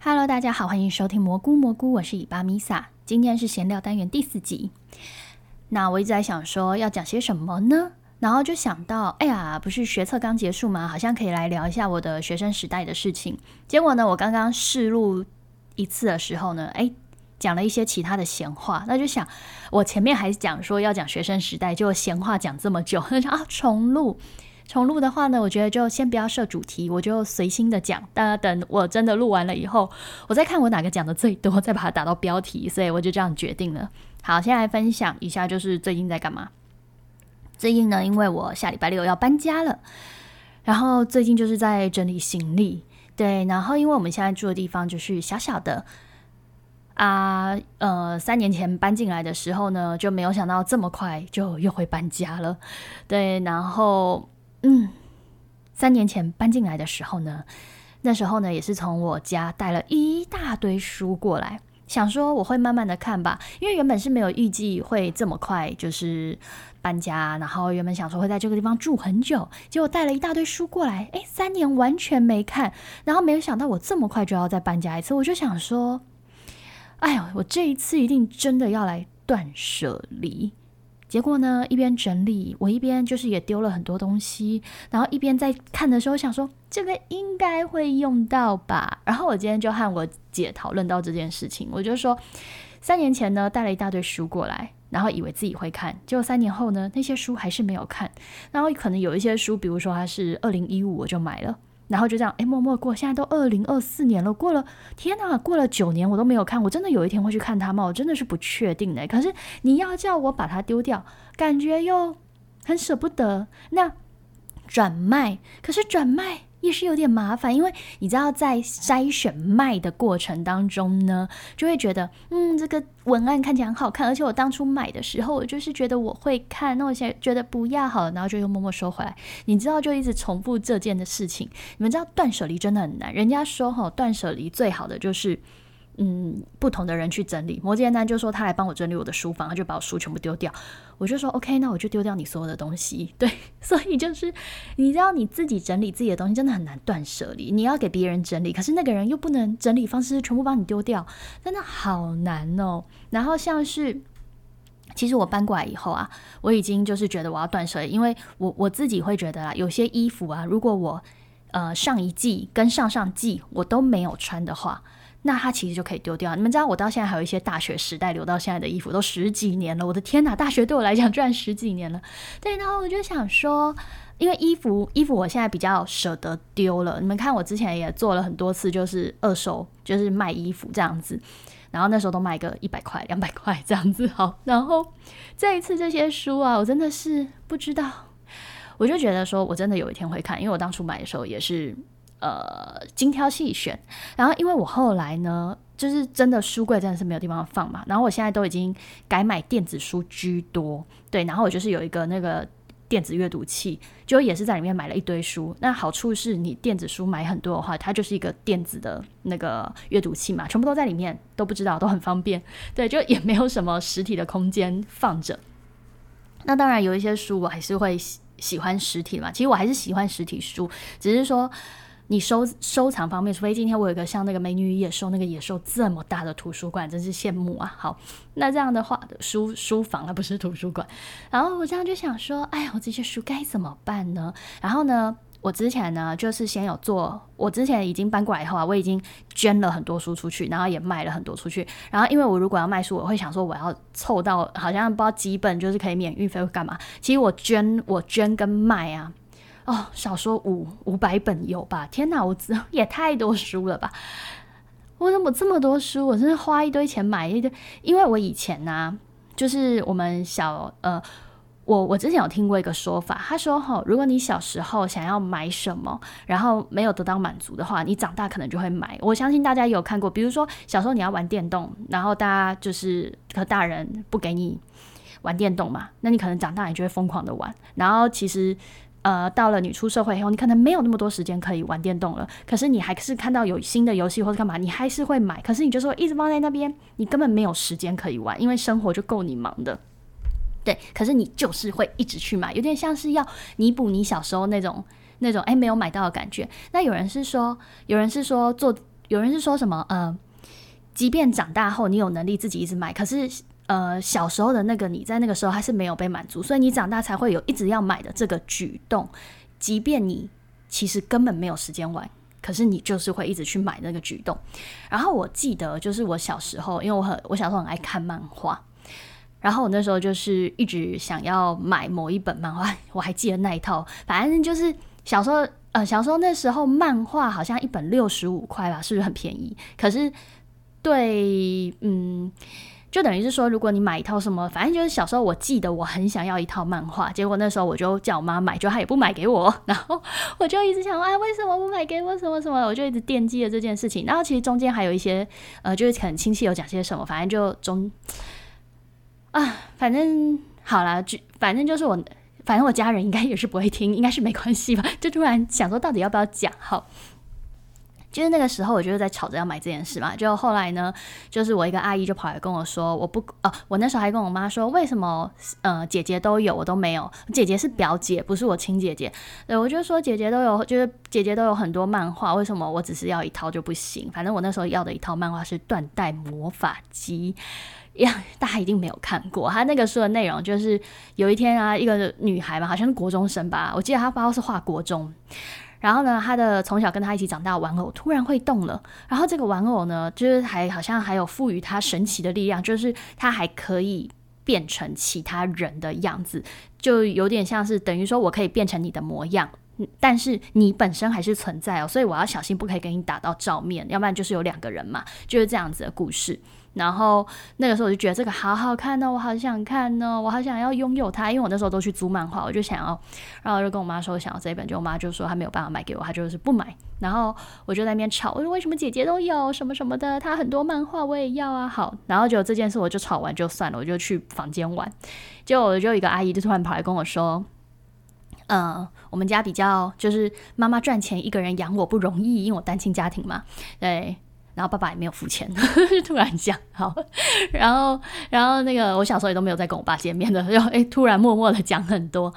Hello，大家好，欢迎收听蘑菇蘑菇，我是尾巴米萨。今天是闲聊单元第四集。那我一直在想说要讲些什么呢？然后就想到，哎呀，不是学测刚结束吗？好像可以来聊一下我的学生时代的事情。结果呢，我刚刚试录一次的时候呢，哎，讲了一些其他的闲话。那就想，我前面还讲说要讲学生时代，就闲话讲这么久，那就啊重录。重录的话呢，我觉得就先不要设主题，我就随心的讲。大家等我真的录完了以后，我再看我哪个讲的最多，再把它打到标题。所以我就这样决定了。好，先来分享一下，就是最近在干嘛。最近呢，因为我下礼拜六要搬家了，然后最近就是在整理行李。对，然后因为我们现在住的地方就是小小的啊，呃，三年前搬进来的时候呢，就没有想到这么快就又会搬家了。对，然后。嗯，三年前搬进来的时候呢，那时候呢也是从我家带了一大堆书过来，想说我会慢慢的看吧，因为原本是没有预计会这么快就是搬家，然后原本想说会在这个地方住很久，结果带了一大堆书过来，诶，三年完全没看，然后没有想到我这么快就要再搬家一次，我就想说，哎呦，我这一次一定真的要来断舍离。结果呢，一边整理，我一边就是也丢了很多东西，然后一边在看的时候想说，这个应该会用到吧。然后我今天就和我姐讨论到这件事情，我就说，三年前呢带了一大堆书过来，然后以为自己会看，结果三年后呢那些书还是没有看，然后可能有一些书，比如说它是二零一五我就买了。然后就这样，哎，默默过，现在都二零二四年了，过了，天呐，过了九年我都没有看，我真的有一天会去看它吗？我真的是不确定的。可是你要叫我把它丢掉，感觉又很舍不得。那转卖，可是转卖。也是有点麻烦，因为你知道，在筛选卖的过程当中呢，就会觉得，嗯，这个文案看起来很好看，而且我当初买的时候，我就是觉得我会看，那我现在觉得不要好了，然后就又默默收回来。你知道，就一直重复这件的事情。你们知道，断舍离真的很难。人家说，哈，断舍离最好的就是。嗯，不同的人去整理。摩羯男就说他来帮我整理我的书房，他就把我书全部丢掉。我就说 OK，那我就丢掉你所有的东西。对，所以就是你知道你自己整理自己的东西真的很难断舍离。你要给别人整理，可是那个人又不能整理方式全部帮你丢掉，真的好难哦。然后像是，其实我搬过来以后啊，我已经就是觉得我要断舍离，因为我我自己会觉得啦，有些衣服啊，如果我呃上一季跟上上季我都没有穿的话。那它其实就可以丢掉。你们知道，我到现在还有一些大学时代留到现在的衣服，都十几年了。我的天哪，大学对我来讲居然十几年了。对，然后我就想说，因为衣服，衣服我现在比较舍得丢了。你们看，我之前也做了很多次，就是二手，就是卖衣服这样子。然后那时候都卖个一百块、两百块这样子。好，然后这一次这些书啊，我真的是不知道。我就觉得说，我真的有一天会看，因为我当初买的时候也是。呃，精挑细选，然后因为我后来呢，就是真的书柜真的是没有地方放嘛，然后我现在都已经改买电子书居多，对，然后我就是有一个那个电子阅读器，就也是在里面买了一堆书。那好处是你电子书买很多的话，它就是一个电子的那个阅读器嘛，全部都在里面，都不知道都很方便，对，就也没有什么实体的空间放着。那当然有一些书我还是会喜欢实体嘛，其实我还是喜欢实体书，只是说。你收收藏方面，除非今天我有个像那个美女与野兽那个野兽这么大的图书馆，真是羡慕啊！好，那这样的话，书书房而不是图书馆。然后我这样就想说，哎呀，我这些书该怎么办呢？然后呢，我之前呢，就是先有做，我之前已经搬过来以后啊，我已经捐了很多书出去，然后也卖了很多出去。然后因为我如果要卖书，我会想说我要凑到好像不知道几本，就是可以免运费或干嘛。其实我捐，我捐跟卖啊。哦，少说五五百本有吧？天哪，我 也太多书了吧！我怎么这么多书？我真是花一堆钱买一堆。因为我以前呢，就是我们小呃，我我之前有听过一个说法，他说哈，如果你小时候想要买什么，然后没有得到满足的话，你长大可能就会买。我相信大家有看过，比如说小时候你要玩电动，然后大家就是和大人不给你玩电动嘛，那你可能长大你就会疯狂的玩，然后其实。呃，到了你出社会以后，你可能没有那么多时间可以玩电动了。可是你还是看到有新的游戏或者干嘛，你还是会买。可是你就说一直放在那边，你根本没有时间可以玩，因为生活就够你忙的。对，可是你就是会一直去买，有点像是要弥补你小时候那种那种哎没有买到的感觉。那有人是说，有人是说做有人是说什么呃，即便长大后你有能力自己一直买，可是呃小时候的那个你在那个时候还是没有被满足，所以你长大才会有一直要买的这个举动，即便你其实根本没有时间玩。可是你就是会一直去买那个举动，然后我记得就是我小时候，因为我很我小时候很爱看漫画，然后我那时候就是一直想要买某一本漫画，我还记得那一套，反正就是小时候呃小时候那时候漫画好像一本六十五块吧，是不是很便宜？可是对嗯。就等于是说，如果你买一套什么，反正就是小时候我记得我很想要一套漫画，结果那时候我就叫我妈买，就她也不买给我，然后我就一直想，哎，为什么不买给我？什么什么？我就一直惦记着这件事情。然后其实中间还有一些，呃，就是可能亲戚有讲些什么，反正就中啊，反正好了，就反正就是我，反正我家人应该也是不会听，应该是没关系吧？就突然想说，到底要不要讲？好。就是那个时候，我就是在吵着要买这件事嘛。就后来呢，就是我一个阿姨就跑来跟我说，我不哦，我那时候还跟我妈说，为什么呃姐姐都有，我都没有？姐姐是表姐，不是我亲姐姐。对，我就说姐姐都有，就是姐姐都有很多漫画，为什么我只是要一套就不行？反正我那时候要的一套漫画是《断代魔法机》，呀，大家一定没有看过。他那个书的内容就是有一天啊，一个女孩嘛，好像是国中生吧，我记得她不知道是画国中。然后呢，他的从小跟他一起长大的玩偶突然会动了。然后这个玩偶呢，就是还好像还有赋予他神奇的力量，就是他还可以变成其他人的样子，就有点像是等于说我可以变成你的模样，但是你本身还是存在哦。所以我要小心，不可以跟你打到照面，要不然就是有两个人嘛，就是这样子的故事。然后那个时候我就觉得这个好好看哦，我好想看哦，我好想要拥有它，因为我那时候都去租漫画，我就想要，然后我就跟我妈说我想要这一本，就我妈就说她没有办法买给我，她就是不买。然后我就在那边吵，我说为什么姐姐都有什么什么的，她很多漫画我也要啊。好，然后就这件事我就吵完就算了，我就去房间玩。结果我就一个阿姨就突然跑来跟我说，嗯，我们家比较就是妈妈赚钱，一个人养我不容易，因为我单亲家庭嘛，对。然后爸爸也没有付钱，就突然讲好，然后然后那个我小时候也都没有再跟我爸见面的，就哎突然默默的讲很多，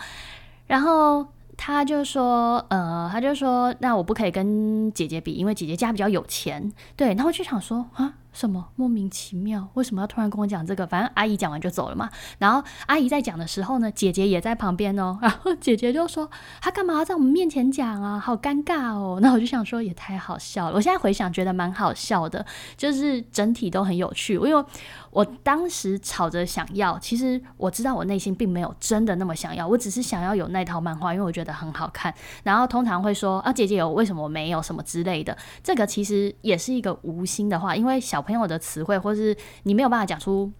然后他就说呃他就说那我不可以跟姐姐比，因为姐姐家比较有钱，对，然后就想说啊。什么莫名其妙？为什么要突然跟我讲这个？反正阿姨讲完就走了嘛。然后阿姨在讲的时候呢，姐姐也在旁边哦。然 后姐姐就说：“她干嘛要在我们面前讲啊？好尴尬哦。”那我就想说，也太好笑了。我现在回想，觉得蛮好笑的，就是整体都很有趣。因为我当时吵着想要，其实我知道我内心并没有真的那么想要，我只是想要有那套漫画，因为我觉得很好看。然后通常会说：“啊，姐姐有，为什么我没有？什么之类的。”这个其实也是一个无心的话，因为小。小朋友的词汇，或是你没有办法讲出，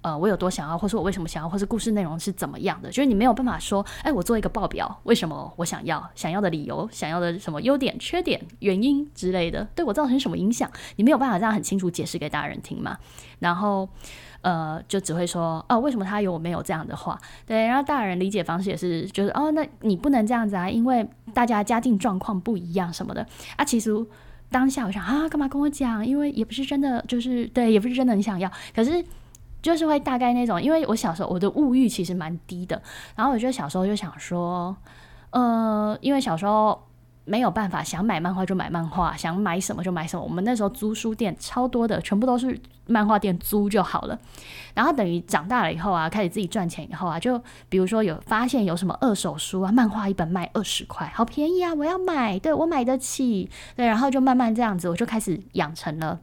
呃，我有多想要，或是我为什么想要，或是故事内容是怎么样的，就是你没有办法说，哎，我做一个报表，为什么我想要，想要的理由，想要的什么优点、缺点、原因之类的，对我造成什么影响，你没有办法这样很清楚解释给大人听嘛？然后，呃，就只会说，哦，为什么他有我没有这样的话？对，然后大人理解方式也是，就是哦，那你不能这样子啊，因为大家家境状况不一样什么的啊，其实。当下我想啊，干嘛跟我讲？因为也不是真的，就是对，也不是真的很想要。可是就是会大概那种，因为我小时候我的物欲其实蛮低的，然后我觉得小时候就想说，呃，因为小时候。没有办法，想买漫画就买漫画，想买什么就买什么。我们那时候租书店超多的，全部都是漫画店租就好了。然后等于长大了以后啊，开始自己赚钱以后啊，就比如说有发现有什么二手书啊，漫画一本卖二十块，好便宜啊，我要买，对我买得起。对，然后就慢慢这样子，我就开始养成了。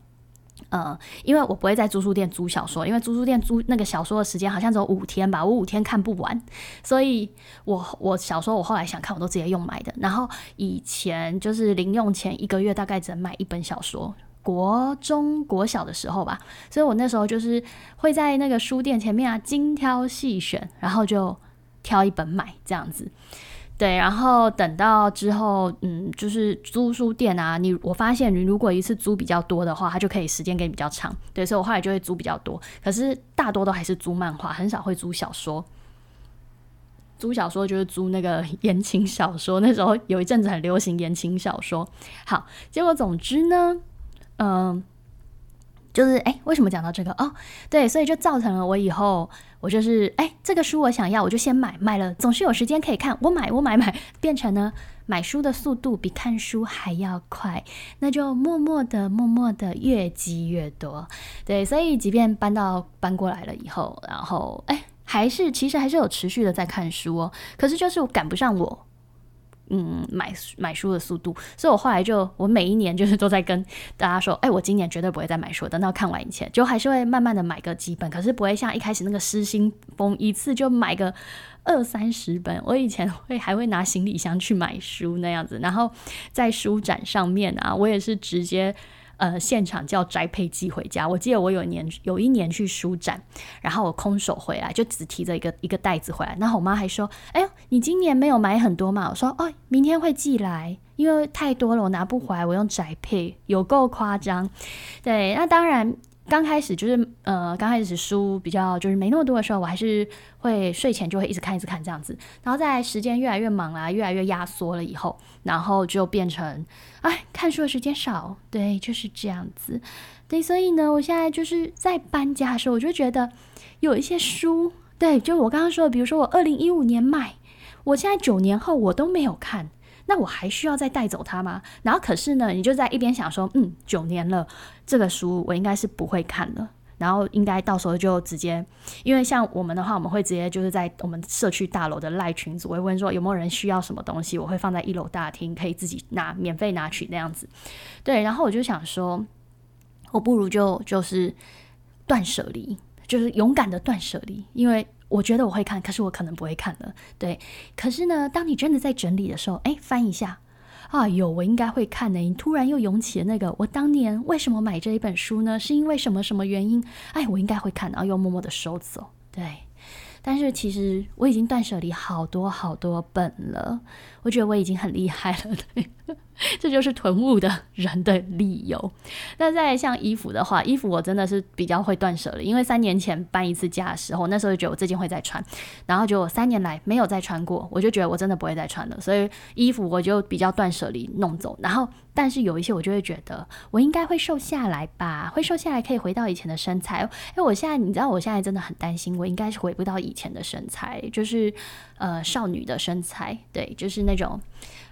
呃，因为我不会在租书店租小说，因为租书店租那个小说的时间好像只有五天吧，我五天看不完，所以我我小说我后来想看，我都直接用买的。然后以前就是零用钱一个月大概只能买一本小说，国中国小的时候吧，所以我那时候就是会在那个书店前面啊精挑细选，然后就挑一本买这样子。对，然后等到之后，嗯，就是租书店啊，你我发现你如果一次租比较多的话，它就可以时间给你比较长。对，所以我后来就会租比较多，可是大多都还是租漫画，很少会租小说。租小说就是租那个言情小说，那时候有一阵子很流行言情小说。好，结果总之呢，嗯。就是哎，为什么讲到这个哦？对，所以就造成了我以后我就是哎，这个书我想要，我就先买，买了总是有时间可以看，我买我买买，变成呢买书的速度比看书还要快，那就默默的默默的越积越多。对，所以即便搬到搬过来了以后，然后哎，还是其实还是有持续的在看书哦，可是就是赶不上我。嗯，买买书的速度，所以我后来就我每一年就是都在跟大家说，哎，我今年绝对不会再买书，等到看完以前，就还是会慢慢的买个几本，可是不会像一开始那个失心疯，一次就买个二三十本。我以前会还会拿行李箱去买书那样子，然后在书展上面啊，我也是直接。呃，现场叫宅配寄回家。我记得我有年有一年去书展，然后我空手回来，就只提着一个一个袋子回来。然后我妈还说：“哎呦，你今年没有买很多嘛？”我说：“哦，明天会寄来，因为太多了，我拿不回来，我用宅配，有够夸张。”对，那当然。刚开始就是呃，刚开始书比较就是没那么多的时候，我还是会睡前就会一直看一直看这样子。然后在时间越来越忙啊，越来越压缩了以后，然后就变成哎，看书的时间少，对，就是这样子。对，所以呢，我现在就是在搬家的时候，我就觉得有一些书，对，就我刚刚说的，比如说我二零一五年买，我现在九年后我都没有看。那我还需要再带走它吗？然后可是呢，你就在一边想说，嗯，九年了，这个书我应该是不会看了。然后应该到时候就直接，因为像我们的话，我们会直接就是在我们社区大楼的赖群组，会问说有没有人需要什么东西，我会放在一楼大厅，可以自己拿免费拿取那样子。对，然后我就想说，我不如就就是断舍离，就是勇敢的断舍离，因为。我觉得我会看，可是我可能不会看了。对，可是呢，当你真的在整理的时候，哎，翻一下，啊，有我应该会看的。你突然又涌起了那个，我当年为什么买这一本书呢？是因为什么什么原因？哎，我应该会看，然后又默默的收走。对，但是其实我已经断舍离好多好多本了，我觉得我已经很厉害了。对。这就是囤物的人的理由。那在像衣服的话，衣服我真的是比较会断舍离，因为三年前搬一次家的时候，那时候就觉得我这件会再穿，然后就三年来没有再穿过，我就觉得我真的不会再穿了，所以衣服我就比较断舍离弄走。然后，但是有一些我就会觉得我应该会瘦下来吧，会瘦下来可以回到以前的身材。因为我现在你知道，我现在真的很担心，我应该是回不到以前的身材，就是呃少女的身材，对，就是那种。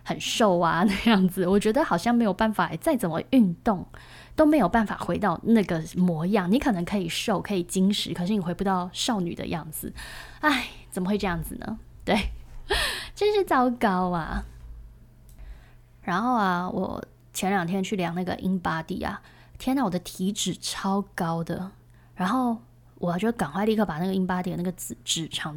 很瘦啊，那样子，我觉得好像没有办法，再怎么运动都没有办法回到那个模样。你可能可以瘦，可以精实，可是你回不到少女的样子。唉，怎么会这样子呢？对，真是糟糕啊！然后啊，我前两天去量那个 in body 啊，天呐，我的体脂超高的。然后我就赶快立刻把那个 in body 的那个脂脂肪。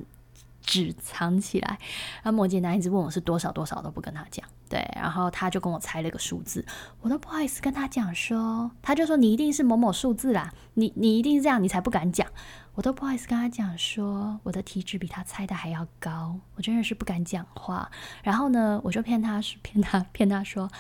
纸藏起来，然后摩羯男一直问我是多少多少，都不跟他讲。对，然后他就跟我猜了个数字，我都不好意思跟他讲说，他就说你一定是某某数字啦，你你一定是这样，你才不敢讲。我都不好意思跟他讲说，我的体脂比他猜的还要高，我真的是不敢讲话。然后呢，我就骗他是，骗他，骗他说，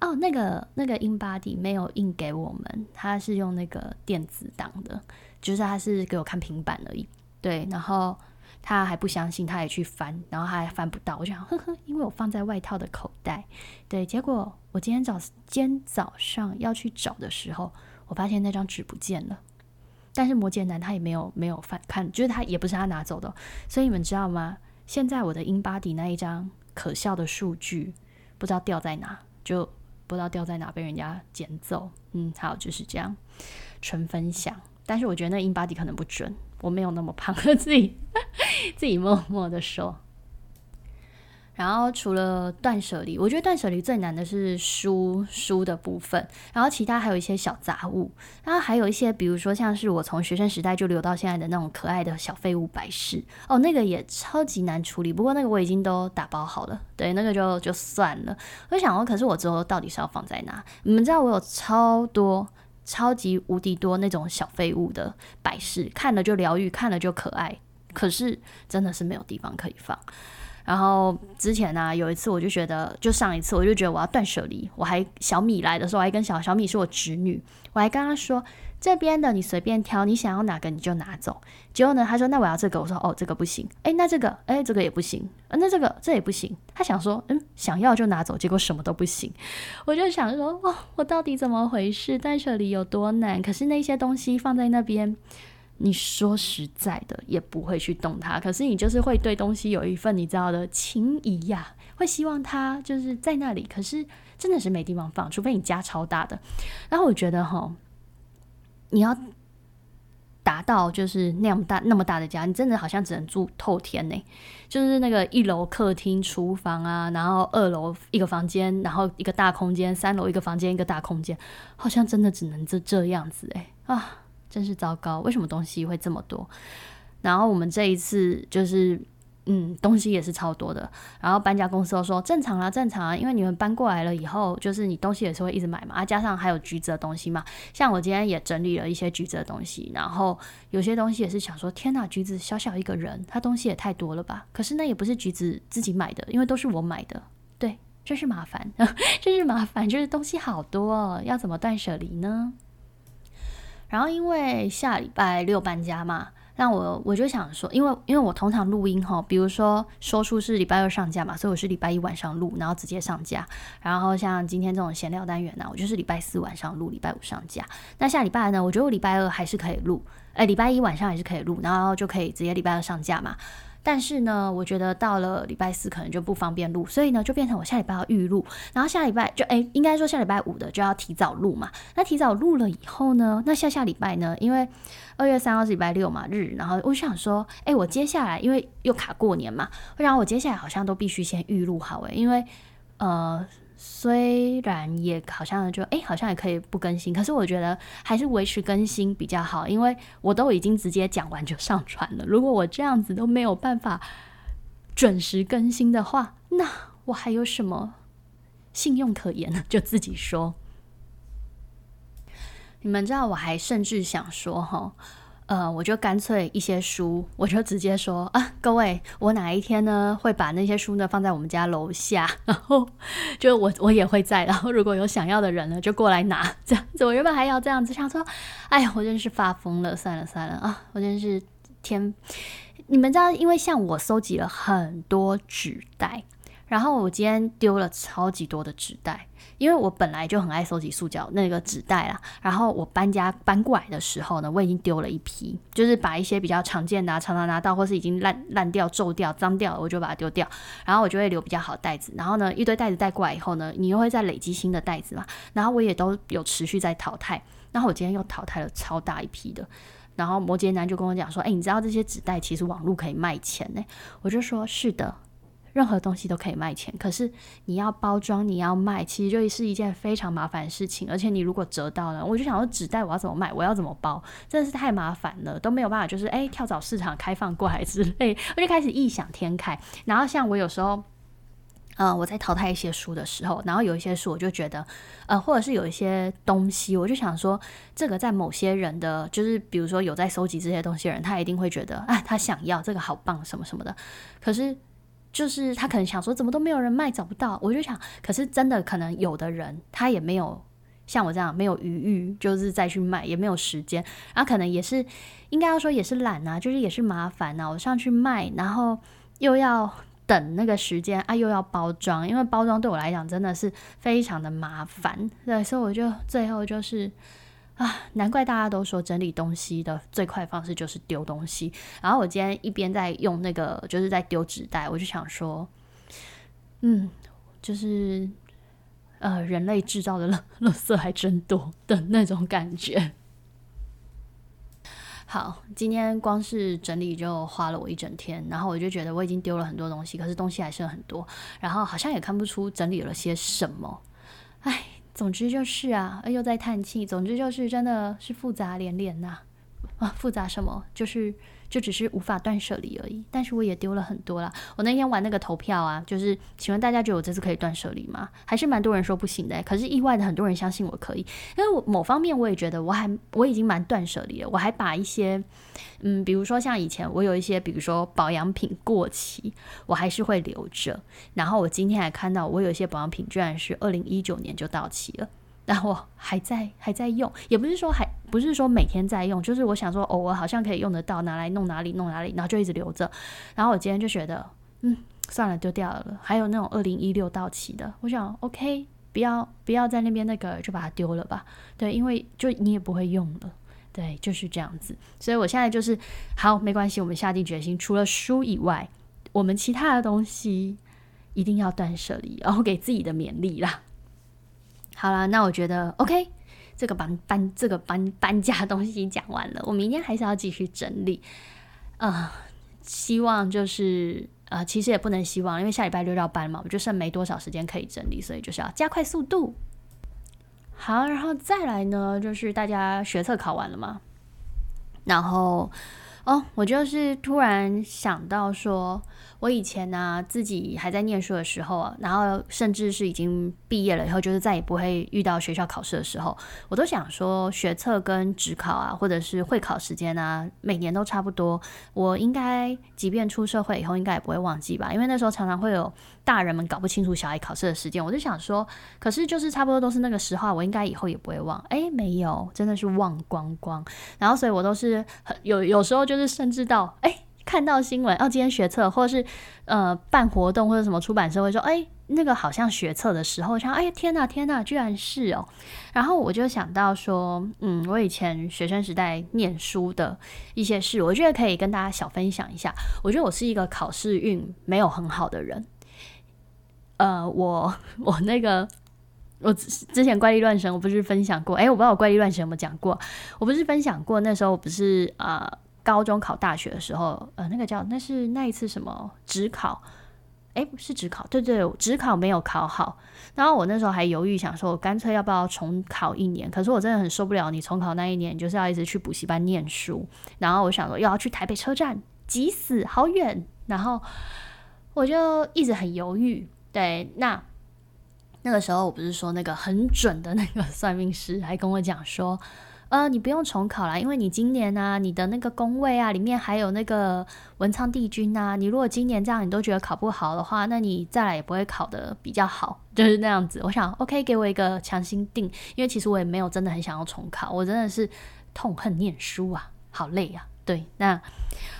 哦，那个那个 in body 没有印给我们，他是用那个电子档的，就是他是给我看平板而已。对，然后。他还不相信，他也去翻，然后他还翻不到。我想，呵呵，因为我放在外套的口袋。对，结果我今天早今天早上要去找的时候，我发现那张纸不见了。但是摩羯男他也没有没有翻看，就是他也不是他拿走的。所以你们知道吗？现在我的英巴迪那一张可笑的数据不知道掉在哪，就不知道掉在哪被人家捡走。嗯，好，就是这样，纯分享。但是我觉得那英巴迪可能不准。我没有那么胖，自己 自己默默的说。然后除了断舍离，我觉得断舍离最难的是书书的部分，然后其他还有一些小杂物，然后还有一些，比如说像是我从学生时代就留到现在的那种可爱的小废物摆饰，哦，那个也超级难处理。不过那个我已经都打包好了，对，那个就就算了。我想说，可是我之后到底是要放在哪？你们知道我有超多。超级无敌多那种小废物的摆饰，看了就疗愈，看了就可爱，可是真的是没有地方可以放。然后之前呢，有一次我就觉得，就上一次我就觉得我要断舍离。我还小米来的时候，我还跟小小米是我侄女，我还跟她说。这边的你随便挑，你想要哪个你就拿走。结果呢，他说那我要这个，我说哦这个不行，哎那这个，哎这个也不行，那这个这也不行。他想说嗯想要就拿走，结果什么都不行。我就想说哦我到底怎么回事？断舍离有多难？可是那些东西放在那边，你说实在的也不会去动它，可是你就是会对东西有一份你知道的情谊呀，会希望它就是在那里。可是真的是没地方放，除非你家超大的。然后我觉得哈。你要达到就是那样大那么大的家，你真的好像只能住透天呢。就是那个一楼客厅、厨房啊，然后二楼一个房间，然后一个大空间，三楼一个房间一个大空间，好像真的只能这这样子诶。啊，真是糟糕！为什么东西会这么多？然后我们这一次就是。嗯，东西也是超多的。然后搬家公司都说正常啊，正常啊，因为你们搬过来了以后，就是你东西也是会一直买嘛，啊，加上还有橘子的东西嘛。像我今天也整理了一些橘子的东西，然后有些东西也是想说，天哪，橘子小小一个人，他东西也太多了吧？可是那也不是橘子自己买的，因为都是我买的。对，真是麻烦，真是麻烦，就是东西好多，要怎么断舍离呢？然后因为下礼拜六搬家嘛。那我我就想说，因为因为我通常录音哈，比如说说书是礼拜二上架嘛，所以我是礼拜一晚上录，然后直接上架。然后像今天这种闲聊单元呢，我就是礼拜四晚上录，礼拜五上架。那下礼拜呢，我觉得我礼拜二还是可以录，哎，礼拜一晚上还是可以录，然后就可以直接礼拜二上架嘛。但是呢，我觉得到了礼拜四可能就不方便录，所以呢，就变成我下礼拜要预录，然后下礼拜就哎，应该说下礼拜五的就要提早录嘛。那提早录了以后呢，那下下礼拜呢，因为二月三号是礼拜六嘛日，然后我想说，哎，我接下来因为又卡过年嘛，然后我接下来好像都必须先预录好哎，因为呃。虽然也好像就哎，好像也可以不更新，可是我觉得还是维持更新比较好，因为我都已经直接讲完就上传了。如果我这样子都没有办法准时更新的话，那我还有什么信用可言呢？就自己说。你们知道，我还甚至想说哈。呃，我就干脆一些书，我就直接说啊，各位，我哪一天呢会把那些书呢放在我们家楼下，然后就我我也会在，然后如果有想要的人呢，就过来拿，这样子。我原本还要这样子想说，哎呀，我真是发疯了，算了算了啊，我真是天，你们知道，因为像我收集了很多纸袋，然后我今天丢了超级多的纸袋。因为我本来就很爱收集塑胶那个纸袋啦，然后我搬家搬过来的时候呢，我已经丢了一批，就是把一些比较常见的、常常拿到或是已经烂烂掉、皱掉、脏掉，我就把它丢掉，然后我就会留比较好袋子。然后呢，一堆袋子带过来以后呢，你又会再累积新的袋子嘛，然后我也都有持续在淘汰。然后我今天又淘汰了超大一批的，然后摩羯男就跟我讲说：“哎，你知道这些纸袋其实网络可以卖钱呢？”我就说：“是的。”任何东西都可以卖钱，可是你要包装，你要卖，其实就是一件非常麻烦的事情。而且你如果折到了，我就想说纸袋我要怎么卖，我要怎么包，真的是太麻烦了，都没有办法，就是诶跳蚤市场开放过来之类，我就开始异想天开。然后像我有时候，呃，我在淘汰一些书的时候，然后有一些书我就觉得，呃，或者是有一些东西，我就想说，这个在某些人的，就是比如说有在收集这些东西的人，他一定会觉得，哎，他想要这个好棒什么什么的，可是。就是他可能想说，怎么都没有人卖，找不到。我就想，可是真的可能有的人他也没有像我这样没有余裕，就是再去卖，也没有时间。然后可能也是应该要说也是懒啊，就是也是麻烦啊。我上去卖，然后又要等那个时间啊，又要包装，因为包装对我来讲真的是非常的麻烦。对，所以我就最后就是。啊，难怪大家都说整理东西的最快方式就是丢东西。然后我今天一边在用那个，就是在丢纸袋，我就想说，嗯，就是呃，人类制造的垃垃圾还真多的那种感觉。好，今天光是整理就花了我一整天，然后我就觉得我已经丢了很多东西，可是东西还是很多，然后好像也看不出整理了些什么，唉。总之就是啊，又在叹气。总之就是真的是复杂连连呐。啊，复杂什么？就是就只是无法断舍离而已。但是我也丢了很多啦。我那天玩那个投票啊，就是请问大家觉得我这次可以断舍离吗？还是蛮多人说不行的。可是意外的很多人相信我可以，因为我某方面我也觉得我还我已经蛮断舍离了。我还把一些嗯，比如说像以前我有一些，比如说保养品过期，我还是会留着。然后我今天还看到我有一些保养品居然是二零一九年就到期了。然后还在还在用，也不是说还 不是说每天在用，就是我想说偶尔好像可以用得到，拿来弄哪里弄哪里，然后就一直留着。然后我今天就觉得，嗯，算了，丢掉了。还有那种二零一六到期的，我想 OK，不要不要在那边那个，就把它丢了吧。对，因为就你也不会用了，对，就是这样子。所以我现在就是好，没关系，我们下定决心，除了书以外，我们其他的东西一定要断舍离，然后给自己的勉励啦。好了，那我觉得 OK，这个搬搬这个搬搬家东西已经讲完了，我明天还是要继续整理。啊，希望就是呃，其实也不能希望，因为下礼拜六要搬嘛，我就剩没多少时间可以整理，所以就是要加快速度。好，然后再来呢，就是大家学测考完了嘛，然后哦，我就是突然想到说。我以前呢，自己还在念书的时候啊，然后甚至是已经毕业了以后，就是再也不会遇到学校考试的时候，我都想说学测跟职考啊，或者是会考时间啊，每年都差不多。我应该即便出社会以后，应该也不会忘记吧？因为那时候常常会有大人们搞不清楚小孩考试的时间，我就想说，可是就是差不多都是那个时候，我应该以后也不会忘。哎，没有，真的是忘光光。然后所以我都是很有有时候就是甚至到哎。看到新闻，哦，今天学测，或者是呃办活动或者什么出版社会说，哎，那个好像学测的时候，想，哎呀天呐天呐，居然是哦，然后我就想到说，嗯，我以前学生时代念书的一些事，我觉得可以跟大家小分享一下。我觉得我是一个考试运没有很好的人，呃，我我那个我之前怪力乱神，我不是分享过，哎，我不知道我怪力乱神有没有讲过，我不是分享过，那时候我不是啊。高中考大学的时候，呃，那个叫那是那一次什么职考，哎，不是职考，对对，职考没有考好。然后我那时候还犹豫，想说我干脆要不要重考一年。可是我真的很受不了，你重考那一年就是要一直去补习班念书。然后我想说又要去台北车站，急死，好远。然后我就一直很犹豫。对，那那个时候我不是说那个很准的那个算命师还跟我讲说。呃，你不用重考啦，因为你今年呢，你的那个宫位啊，里面还有那个文昌帝君呐。你如果今年这样你都觉得考不好的话，那你再来也不会考的比较好，就是那样子。我想，OK，给我一个强心定，因为其实我也没有真的很想要重考，我真的是痛恨念书啊，好累啊。对，那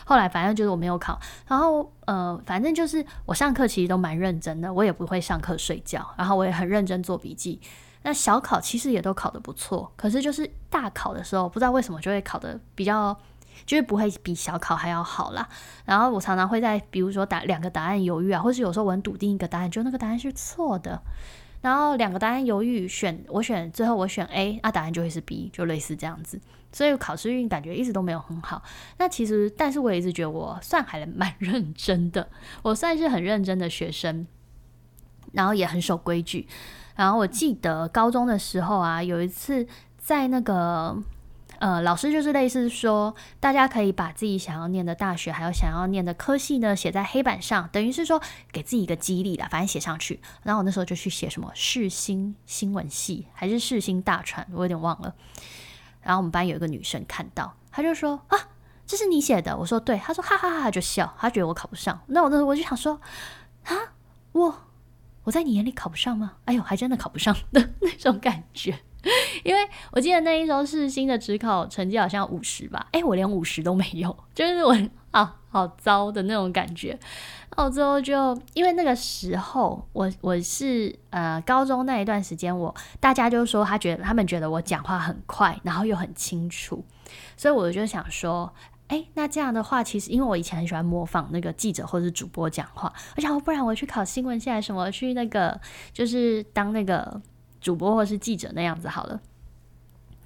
后来反正就是我没有考，然后呃，反正就是我上课其实都蛮认真的，我也不会上课睡觉，然后我也很认真做笔记。那小考其实也都考得不错，可是就是大考的时候，不知道为什么就会考得比较，就是不会比小考还要好啦。然后我常常会在，比如说答两个答案犹豫啊，或是有时候我很笃定一个答案，就那个答案是错的。然后两个答案犹豫，选我选最后我选 A，那答案就会是 B，就类似这样子。所以考试运感觉一直都没有很好。那其实，但是我也一直觉得我算还蛮 认真的，我算是很认真的学生，然后也很守规矩。然后我记得高中的时候啊，有一次在那个呃，老师就是类似说，大家可以把自己想要念的大学还有想要念的科系呢写在黑板上，等于是说给自己一个激励啦，反正写上去。然后我那时候就去写什么世新新闻系还是世新大传，我有点忘了。然后我们班有一个女生看到，她就说啊，这是你写的？我说对。她说哈哈哈就笑，她觉得我考不上。那我那时候我就想说啊，我。我在你眼里考不上吗？哎呦，还真的考不上 的那种感觉，因为我记得那一周是新的职考成绩好像五十吧，哎，我连五十都没有，就是我 啊，好糟的那种感觉。然后最后就因为那个时候，我我是呃高中那一段时间，我大家就说他觉得他们觉得我讲话很快，然后又很清楚，所以我就想说。哎，那这样的话，其实因为我以前很喜欢模仿那个记者或者是主播讲话，我想，不然我去考新闻系，什么去那个就是当那个主播或是记者那样子好了。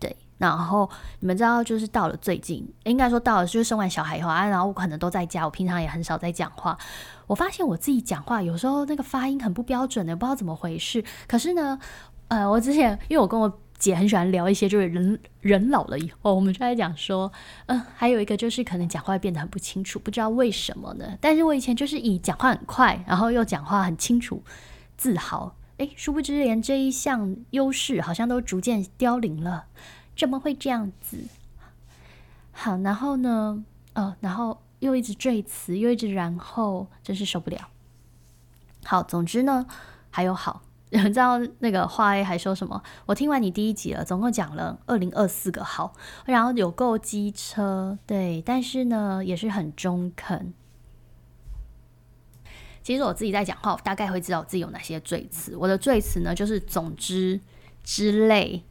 对，然后你们知道，就是到了最近，应该说到了就是生完小孩以后啊，然后我可能都在家，我平常也很少在讲话。我发现我自己讲话有时候那个发音很不标准的，不知道怎么回事。可是呢。呃，我之前因为我跟我姐很喜欢聊一些，就是人人老了以后，我们就在讲说，嗯，还有一个就是可能讲话变得很不清楚，不知道为什么呢？但是我以前就是以讲话很快，然后又讲话很清楚自豪，诶，殊不知连这一项优势好像都逐渐凋零了，怎么会这样子？好，然后呢，呃，然后又一直赘词，又一直然后，真是受不了。好，总之呢，还有好，你知道那个花 A 还说什么？我听完你第一集了，总共讲了二零二四个好，然后有够机车，对，但是呢，也是很中肯。其实我自己在讲话，我大概会知道我自己有哪些罪词。我的罪词呢，就是总之之类，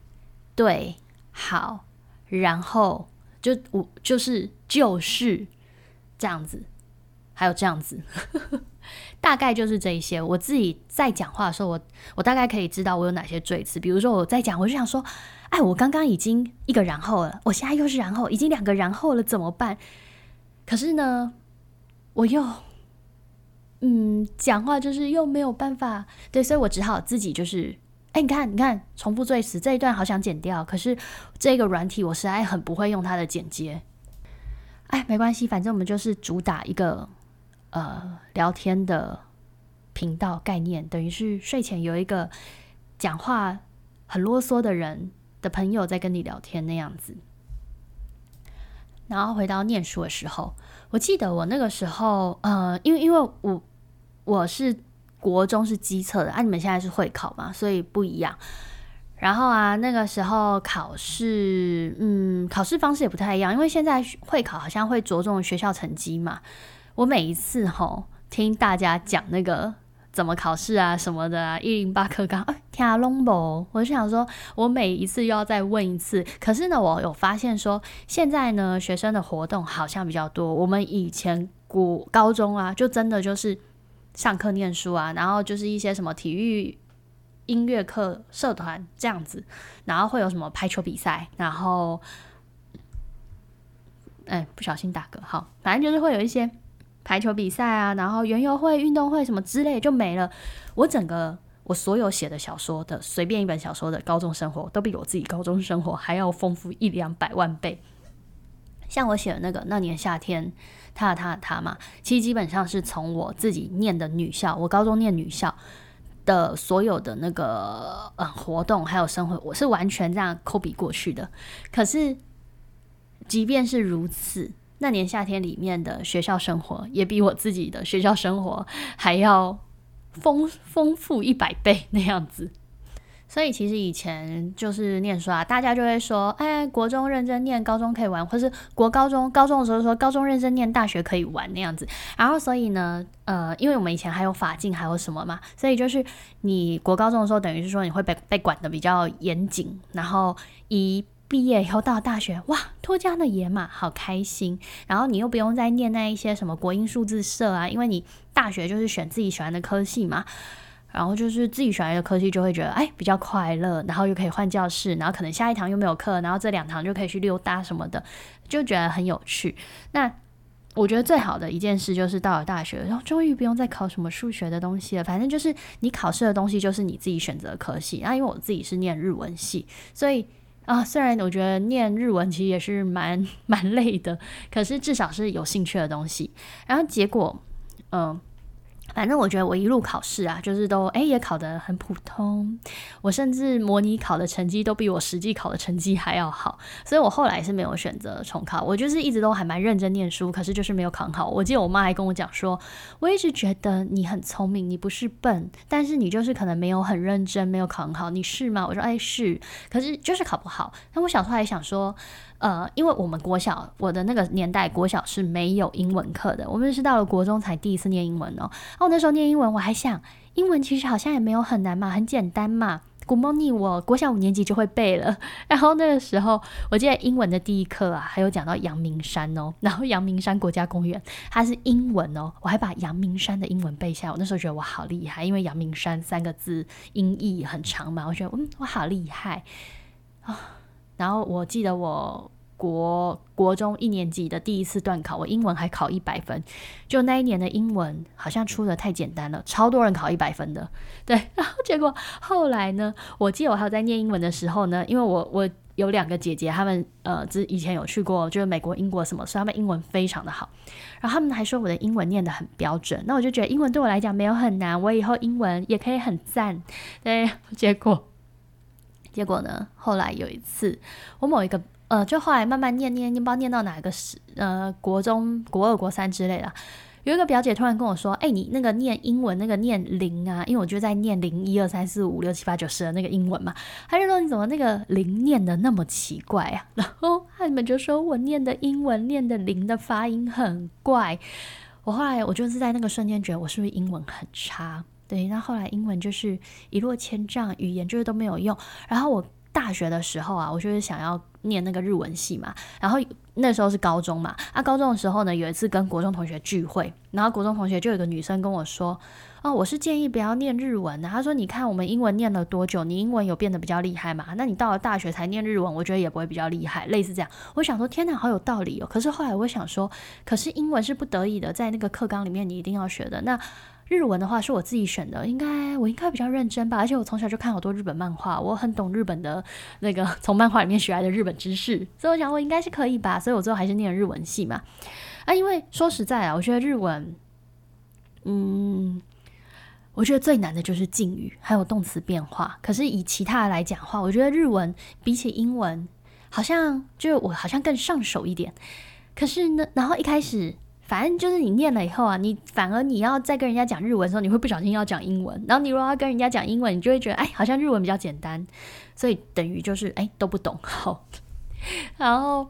对，好，然后就我就是就是这样子，还有这样子。大概就是这一些。我自己在讲话的时候，我我大概可以知道我有哪些赘词。比如说我在讲，我就想说，哎，我刚刚已经一个然后了，我现在又是然后，已经两个然后了，怎么办？可是呢，我又嗯，讲话就是又没有办法，对，所以我只好自己就是，哎，你看，你看，重复赘词这一段好想剪掉，可是这个软体我实在很不会用它的剪接。哎，没关系，反正我们就是主打一个。呃，聊天的频道概念，等于是睡前有一个讲话很啰嗦的人的朋友在跟你聊天那样子。然后回到念书的时候，我记得我那个时候，呃，因为因为我我是国中是机测的，啊，你们现在是会考嘛，所以不一样。然后啊，那个时候考试，嗯，考试方式也不太一样，因为现在会考好像会着重学校成绩嘛。我每一次吼听大家讲那个怎么考试啊什么的啊，一零八课纲哎听啊龙博，我就想说，我每一次又要再问一次。可是呢，我有发现说，现在呢学生的活动好像比较多。我们以前古高中啊，就真的就是上课念书啊，然后就是一些什么体育、音乐课、社团这样子，然后会有什么排球比赛，然后哎不小心打嗝，好，反正就是会有一些。排球比赛啊，然后园游会、运动会什么之类就没了。我整个我所有写的小说的随便一本小说的高中生活，都比我自己高中生活还要丰富一两百万倍。像我写的那个那年夏天，他他他嘛，其实基本上是从我自己念的女校，我高中念女校的所有的那个呃活动还有生活，我是完全这样抠笔过去的。可是即便是如此。那年夏天里面的学校生活，也比我自己的学校生活还要丰丰富一百倍那样子。所以其实以前就是念书啊，大家就会说，哎，国中认真念，高中可以玩，或是国高中高中的时候说，高中认真念，大学可以玩那样子。然后所以呢，呃，因为我们以前还有法禁，还有什么嘛，所以就是你国高中的时候，等于是说你会被被管的比较严谨，然后以。毕业以后到大学，哇，脱缰的野马，好开心。然后你又不用再念那一些什么国英数字社啊，因为你大学就是选自己喜欢的科系嘛。然后就是自己喜欢的科系，就会觉得哎比较快乐，然后又可以换教室，然后可能下一堂又没有课，然后这两堂就可以去溜达什么的，就觉得很有趣。那我觉得最好的一件事就是到了大学，然后终于不用再考什么数学的东西了。反正就是你考试的东西就是你自己选择科系。那因为我自己是念日文系，所以。啊，虽然我觉得念日文其实也是蛮蛮累的，可是至少是有兴趣的东西。然后结果，嗯。反正我觉得我一路考试啊，就是都哎也考得很普通，我甚至模拟考的成绩都比我实际考的成绩还要好，所以我后来是没有选择重考。我就是一直都还蛮认真念书，可是就是没有考好。我记得我妈还跟我讲说，我一直觉得你很聪明，你不是笨，但是你就是可能没有很认真，没有考很好。你是吗？我说哎是，可是就是考不好。那我小时候还想说。呃，因为我们国小，我的那个年代国小是没有英文课的，我们是到了国中才第一次念英文哦。哦，那时候念英文，我还想，英文其实好像也没有很难嘛，很简单嘛。Good morning，我国小五年级就会背了。然后那个时候，我记得英文的第一课啊，还有讲到阳明山哦，然后阳明山国家公园它是英文哦，我还把阳明山的英文背下来。我那时候觉得我好厉害，因为阳明山三个字音译很长嘛，我觉得嗯，我好厉害啊。然后我记得我。国国中一年级的第一次段考，我英文还考一百分，就那一年的英文好像出的太简单了，超多人考一百分的。对，然后结果后来呢，我记得我还有在念英文的时候呢，因为我我有两个姐姐，她们呃之以前有去过就是美国、英国什么，所以她们英文非常的好，然后他们还说我的英文念得很标准，那我就觉得英文对我来讲没有很难，我以后英文也可以很赞。对，结果。结果呢？后来有一次，我某一个呃，就后来慢慢念念念，不知道念到哪个是呃国中国二国三之类的，有一个表姐突然跟我说：“哎，你那个念英文那个念零啊，因为我就在念零一二三四五六七八九十的那个英文嘛。”她就说：“你怎么那个零念的那么奇怪啊？” 然后他们就说我念的英文念的零的发音很怪。我后来我就是在那个瞬间觉得我是不是英文很差？对，那后来英文就是一落千丈，语言就是都没有用。然后我大学的时候啊，我就是想要念那个日文系嘛。然后那时候是高中嘛，啊，高中的时候呢，有一次跟国中同学聚会，然后国中同学就有个女生跟我说：“哦，我是建议不要念日文的。”她说：“你看我们英文念了多久，你英文有变得比较厉害嘛？那你到了大学才念日文，我觉得也不会比较厉害。”类似这样，我想说，天哪，好有道理哦。可是后来我想说，可是英文是不得已的，在那个课纲里面你一定要学的。那日文的话是我自己选的，应该我应该比较认真吧，而且我从小就看好多日本漫画，我很懂日本的那个从漫画里面学来的日本知识，所以我想我应该是可以吧，所以我最后还是念了日文系嘛。啊，因为说实在啊，我觉得日文，嗯，我觉得最难的就是敬语还有动词变化。可是以其他来讲话，我觉得日文比起英文，好像就我好像更上手一点。可是呢，然后一开始。反正就是你念了以后啊，你反而你要再跟人家讲日文的时候，你会不小心要讲英文。然后你如果要跟人家讲英文，你就会觉得哎，好像日文比较简单，所以等于就是哎都不懂。好，然后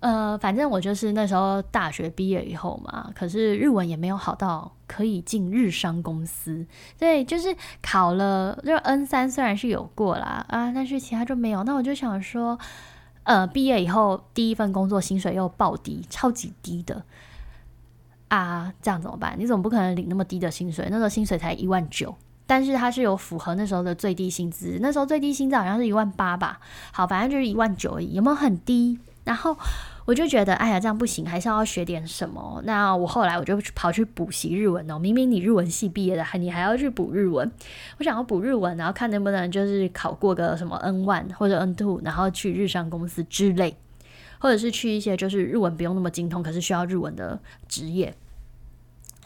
呃，反正我就是那时候大学毕业以后嘛，可是日文也没有好到可以进日商公司。对，就是考了就 N 三，虽然是有过啦啊，但是其他就没有。那我就想说，呃，毕业以后第一份工作薪水又暴低，超级低的。啊，这样怎么办？你怎么不可能领那么低的薪水？那时候薪水才一万九，但是它是有符合那时候的最低薪资，那时候最低薪资好像是一万八吧。好，反正就是一万九而已，有没有很低？然后我就觉得，哎呀，这样不行，还是要学点什么。那我后来我就跑去补习日文哦。明明你日文系毕业的，还你还要去补日文。我想要补日文，然后看能不能就是考过个什么 N one 或者 N two，然后去日商公司之类，或者是去一些就是日文不用那么精通，可是需要日文的职业。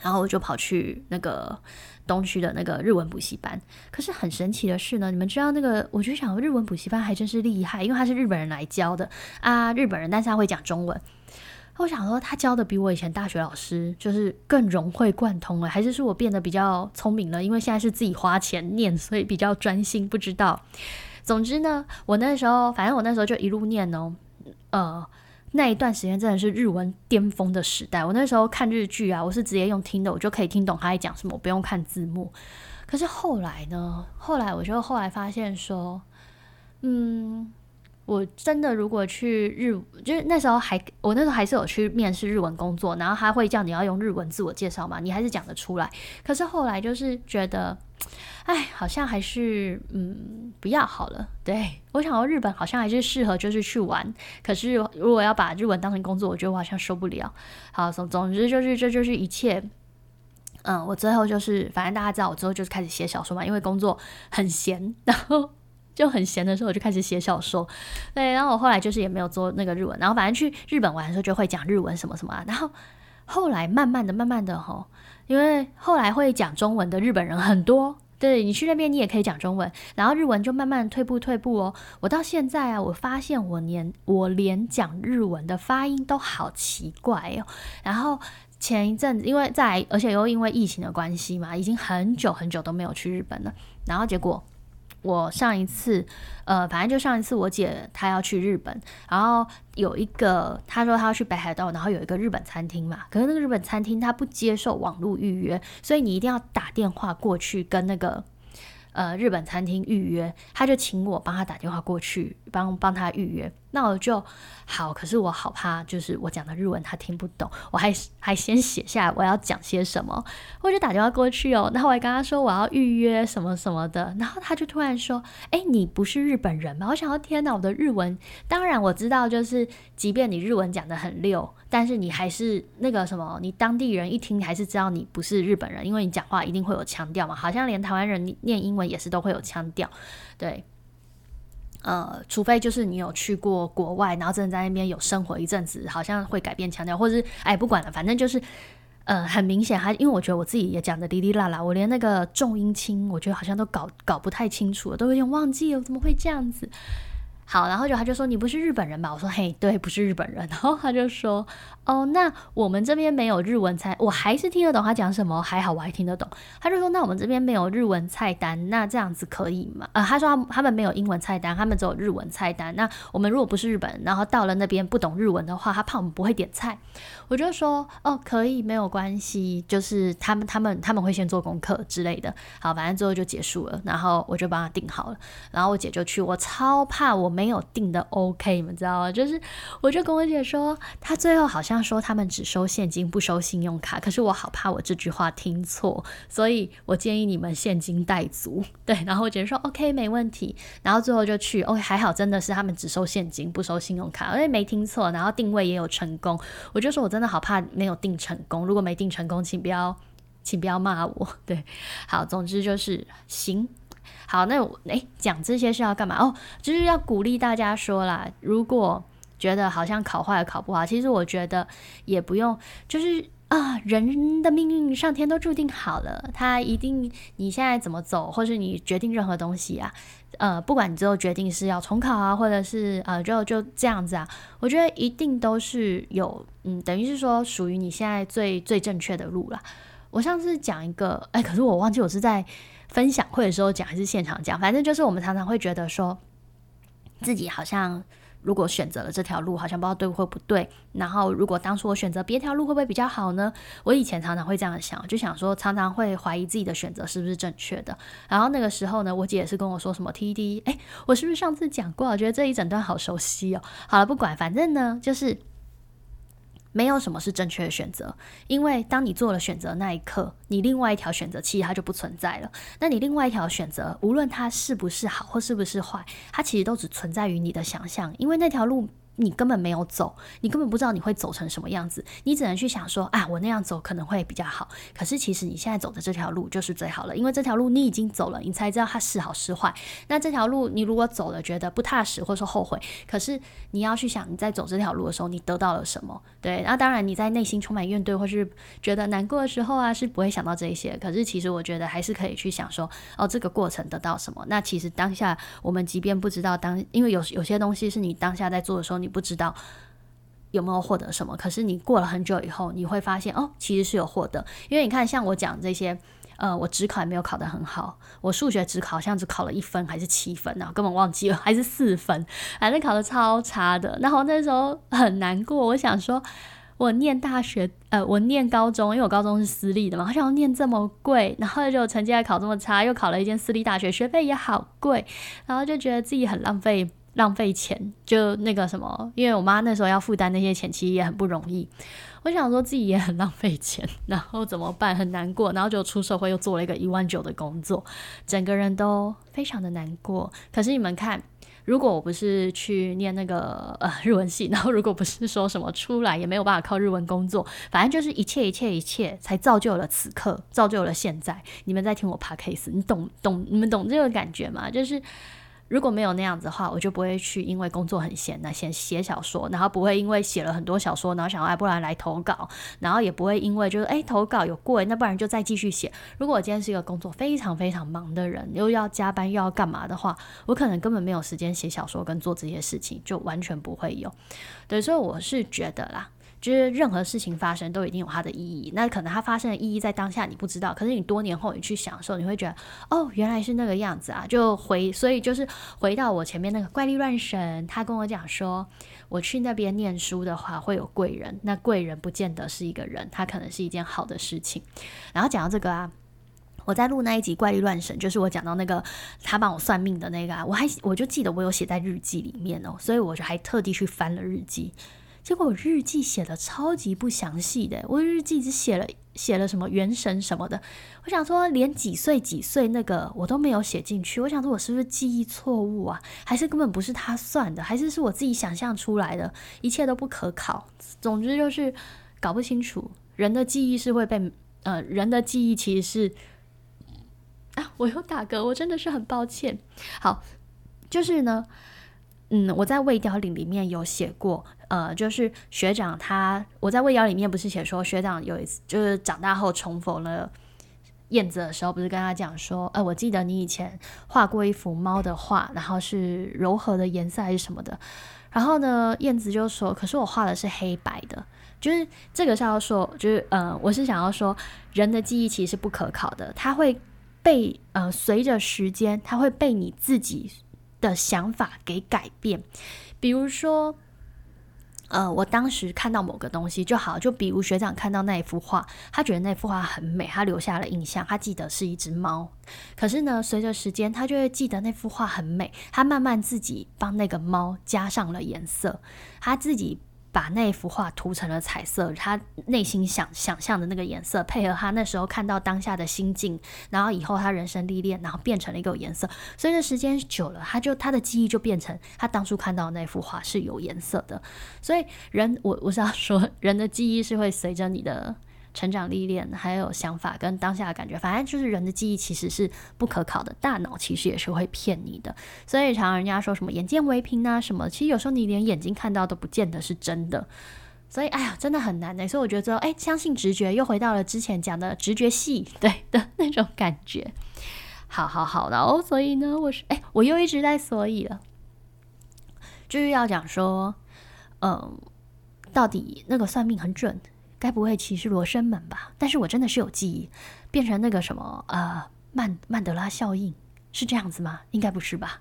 然后我就跑去那个东区的那个日文补习班。可是很神奇的是呢，你们知道那个，我就想日文补习班还真是厉害，因为他是日本人来教的啊，日本人，但是他会讲中文。我想说，他教的比我以前大学老师就是更融会贯通了，还是说我变得比较聪明了？因为现在是自己花钱念，所以比较专心。不知道。总之呢，我那时候，反正我那时候就一路念哦，呃。那一段时间真的是日文巅峰的时代。我那时候看日剧啊，我是直接用听的，我就可以听懂他在讲什么，我不用看字幕。可是后来呢？后来我就后来发现说，嗯，我真的如果去日，就是那时候还我那时候还是有去面试日文工作，然后他会叫你要用日文自我介绍嘛，你还是讲得出来。可是后来就是觉得。哎，好像还是嗯不要好了。对我想到日本好像还是适合就是去玩，可是如果要把日文当成工作，我觉得我好像受不了。好，总总之就是这就是一切。嗯，我最后就是反正大家知道我之后就是开始写小说嘛，因为工作很闲，然后就很闲的时候我就开始写小说。对，然后我后来就是也没有做那个日文，然后反正去日本玩的时候就会讲日文什么什么啊。然后后来慢慢的、慢慢的哈，因为后来会讲中文的日本人很多。对你去那边，你也可以讲中文，然后日文就慢慢退步退步哦。我到现在啊，我发现我连我连讲日文的发音都好奇怪哦。然后前一阵子，因为在而且又因为疫情的关系嘛，已经很久很久都没有去日本了。然后结果。我上一次，呃，反正就上一次，我姐她要去日本，然后有一个她说她要去北海道，然后有一个日本餐厅嘛，可是那个日本餐厅它不接受网络预约，所以你一定要打电话过去跟那个呃日本餐厅预约，他就请我帮他打电话过去帮帮他预约。那我就好，可是我好怕，就是我讲的日文他听不懂，我还还先写下来我要讲些什么，我就打电话过去哦，然后我还跟他说我要预约什么什么的，然后他就突然说，哎，你不是日本人吗？我想要天哪，我的日文，当然我知道，就是即便你日文讲的很溜，但是你还是那个什么，你当地人一听还是知道你不是日本人，因为你讲话一定会有腔调嘛，好像连台湾人念英文也是都会有腔调，对。呃，除非就是你有去过国外，然后真的在那边有生活一阵子，好像会改变腔调，或者是哎，不管了，反正就是呃，很明显，还因为我觉得我自己也讲的滴滴啦啦，我连那个重音轻，我觉得好像都搞搞不太清楚了，都有点忘记了，怎么会这样子？好，然后就他就说你不是日本人吧？我说嘿，对，不是日本人。然后他就说哦，那我们这边没有日文菜，我还是听得懂他讲什么，还好我还听得懂。他就说那我们这边没有日文菜单，那这样子可以吗？呃，他说他们没有英文菜单，他们只有日文菜单。那我们如果不是日本人，然后到了那边不懂日文的话，他怕我们不会点菜。我就说哦，可以，没有关系，就是他们他们他们会先做功课之类的。好，反正最后就结束了，然后我就帮他订好了，然后我姐就去。我超怕我。没有定的 OK，你们知道吗？就是我就跟我姐说，她最后好像说他们只收现金不收信用卡，可是我好怕我这句话听错，所以我建议你们现金带足。对，然后我姐说 OK 没问题，然后最后就去 OK 还好，真的是他们只收现金不收信用卡，而且没听错，然后定位也有成功。我就说我真的好怕没有定成功，如果没定成功，请不要请不要骂我。对，好，总之就是行。好，那我诶讲这些是要干嘛？哦，就是要鼓励大家说啦，如果觉得好像考坏了考不好，其实我觉得也不用，就是啊，人的命运上天都注定好了，他一定你现在怎么走，或是你决定任何东西啊，呃，不管你最后决定是要重考啊，或者是呃就就这样子啊，我觉得一定都是有，嗯，等于是说属于你现在最最正确的路了。我上次讲一个，哎，可是我忘记我是在。分享会的时候讲还是现场讲，反正就是我们常常会觉得说，自己好像如果选择了这条路，好像不知道对或不对。然后如果当初我选择别条路，会不会比较好呢？我以前常常会这样想，就想说常常会怀疑自己的选择是不是正确的。然后那个时候呢，我姐也是跟我说什么 T D，哎，我是不是上次讲过？我觉得这一整段好熟悉哦。好了，不管，反正呢，就是。没有什么是正确的选择，因为当你做了选择那一刻，你另外一条选择其实它就不存在了。那你另外一条选择，无论它是不是好或是不是坏，它其实都只存在于你的想象，因为那条路。你根本没有走，你根本不知道你会走成什么样子，你只能去想说啊，我那样走可能会比较好。可是其实你现在走的这条路就是最好了，因为这条路你已经走了，你才知道它是好是坏。那这条路你如果走了觉得不踏实或者说后悔，可是你要去想你在走这条路的时候你得到了什么？对，那当然你在内心充满怨怼或是觉得难过的时候啊，是不会想到这一些。可是其实我觉得还是可以去想说，哦，这个过程得到什么？那其实当下我们即便不知道当，因为有有些东西是你当下在做的时候。你你不知道有没有获得什么，可是你过了很久以后，你会发现哦，其实是有获得。因为你看，像我讲这些，呃，我只考也没有考得很好，我数学只考好像只考了一分还是七分呢，根本忘记了，还是四分，反正考的超差的。然后那时候很难过，我想说，我念大学，呃，我念高中，因为我高中是私立的嘛，好像念这么贵，然后就成绩还考这么差，又考了一间私立大学，学费也好贵，然后就觉得自己很浪费。浪费钱，就那个什么，因为我妈那时候要负担那些钱，其实也很不容易。我想说自己也很浪费钱，然后怎么办？很难过，然后就出社会又做了一个一万九的工作，整个人都非常的难过。可是你们看，如果我不是去念那个呃日文系，然后如果不是说什么出来也没有办法靠日文工作，反正就是一切一切一切才造就了此刻，造就了现在。你们在听我 p a case，你懂懂？你们懂这个感觉吗？就是。如果没有那样子的话，我就不会去，因为工作很闲，那先写小说，然后不会因为写了很多小说，然后想要哎，不然来投稿，然后也不会因为就是哎投稿有贵，那不然就再继续写。如果我今天是一个工作非常非常忙的人，又要加班又要干嘛的话，我可能根本没有时间写小说跟做这些事情，就完全不会有。对，所以我是觉得啦。就是任何事情发生都一定有它的意义，那可能它发生的意义在当下你不知道，可是你多年后你去享受，你会觉得哦，原来是那个样子啊！就回，所以就是回到我前面那个怪力乱神，他跟我讲说，我去那边念书的话会有贵人，那贵人不见得是一个人，他可能是一件好的事情。然后讲到这个啊。我在录那一集怪力乱神，就是我讲到那个他帮我算命的那个，啊，我还我就记得我有写在日记里面哦，所以我就还特地去翻了日记，结果我日记写的超级不详细的，我日记只写了写了什么元神什么的，我想说连几岁几岁那个我都没有写进去，我想说我是不是记忆错误啊，还是根本不是他算的，还是是我自己想象出来的，一切都不可考，总之就是搞不清楚，人的记忆是会被呃人的记忆其实是。啊，我又打嗝，我真的是很抱歉。好，就是呢，嗯，我在《未凋岭》里面有写过，呃，就是学长他，我在《未凋》里面不是写说学长有一次就是长大后重逢了燕子的时候，不是跟他讲说，呃，我记得你以前画过一幅猫的画，然后是柔和的颜色还是什么的，然后呢，燕子就说，可是我画的是黑白的，就是这个是要说，就是呃，我是想要说，人的记忆其实是不可考的，他会。被呃，随着时间，它会被你自己的想法给改变。比如说，呃，我当时看到某个东西就好，就比如学长看到那一幅画，他觉得那幅画很美，他留下了印象，他记得是一只猫。可是呢，随着时间，他就会记得那幅画很美，他慢慢自己帮那个猫加上了颜色，他自己。把那幅画涂成了彩色，他内心想想象的那个颜色，配合他那时候看到当下的心境，然后以后他人生历练，然后变成了一个颜色。随着时间久了，他就他的记忆就变成他当初看到那幅画是有颜色的。所以人，我我是要说，人的记忆是会随着你的。成长历练，还有想法跟当下的感觉，反正就是人的记忆其实是不可考的，大脑其实也是会骗你的。所以常常人家说什么眼见为凭啊什么，其实有时候你连眼睛看到都不见得是真的。所以哎呀，真的很难的。所以我觉得，哎，相信直觉，又回到了之前讲的直觉系对的那种感觉。好好好的哦，所以呢，我是哎，我又一直在所以了，就是要讲说，嗯，到底那个算命很准。该不会其实罗生门吧？但是我真的是有记忆，变成那个什么呃曼曼德拉效应是这样子吗？应该不是吧？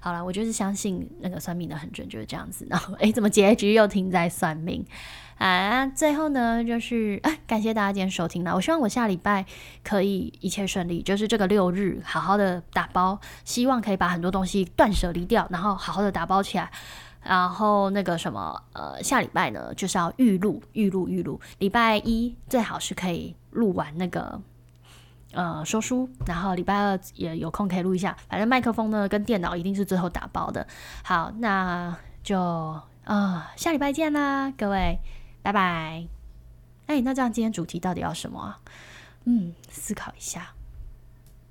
好了，我就是相信那个算命的很准，就是这样子。然后诶，怎么结局又停在算命啊？最后呢，就是啊，感谢大家今天收听了。我希望我下礼拜可以一切顺利，就是这个六日好好的打包，希望可以把很多东西断舍离掉，然后好好的打包起来。然后那个什么，呃，下礼拜呢就是要预录、预录、预录。礼拜一最好是可以录完那个，呃，说书。然后礼拜二也有空可以录一下。反正麦克风呢跟电脑一定是最后打包的。好，那就啊，下礼拜见啦，各位，拜拜。哎，那这样今天主题到底要什么啊？嗯，思考一下。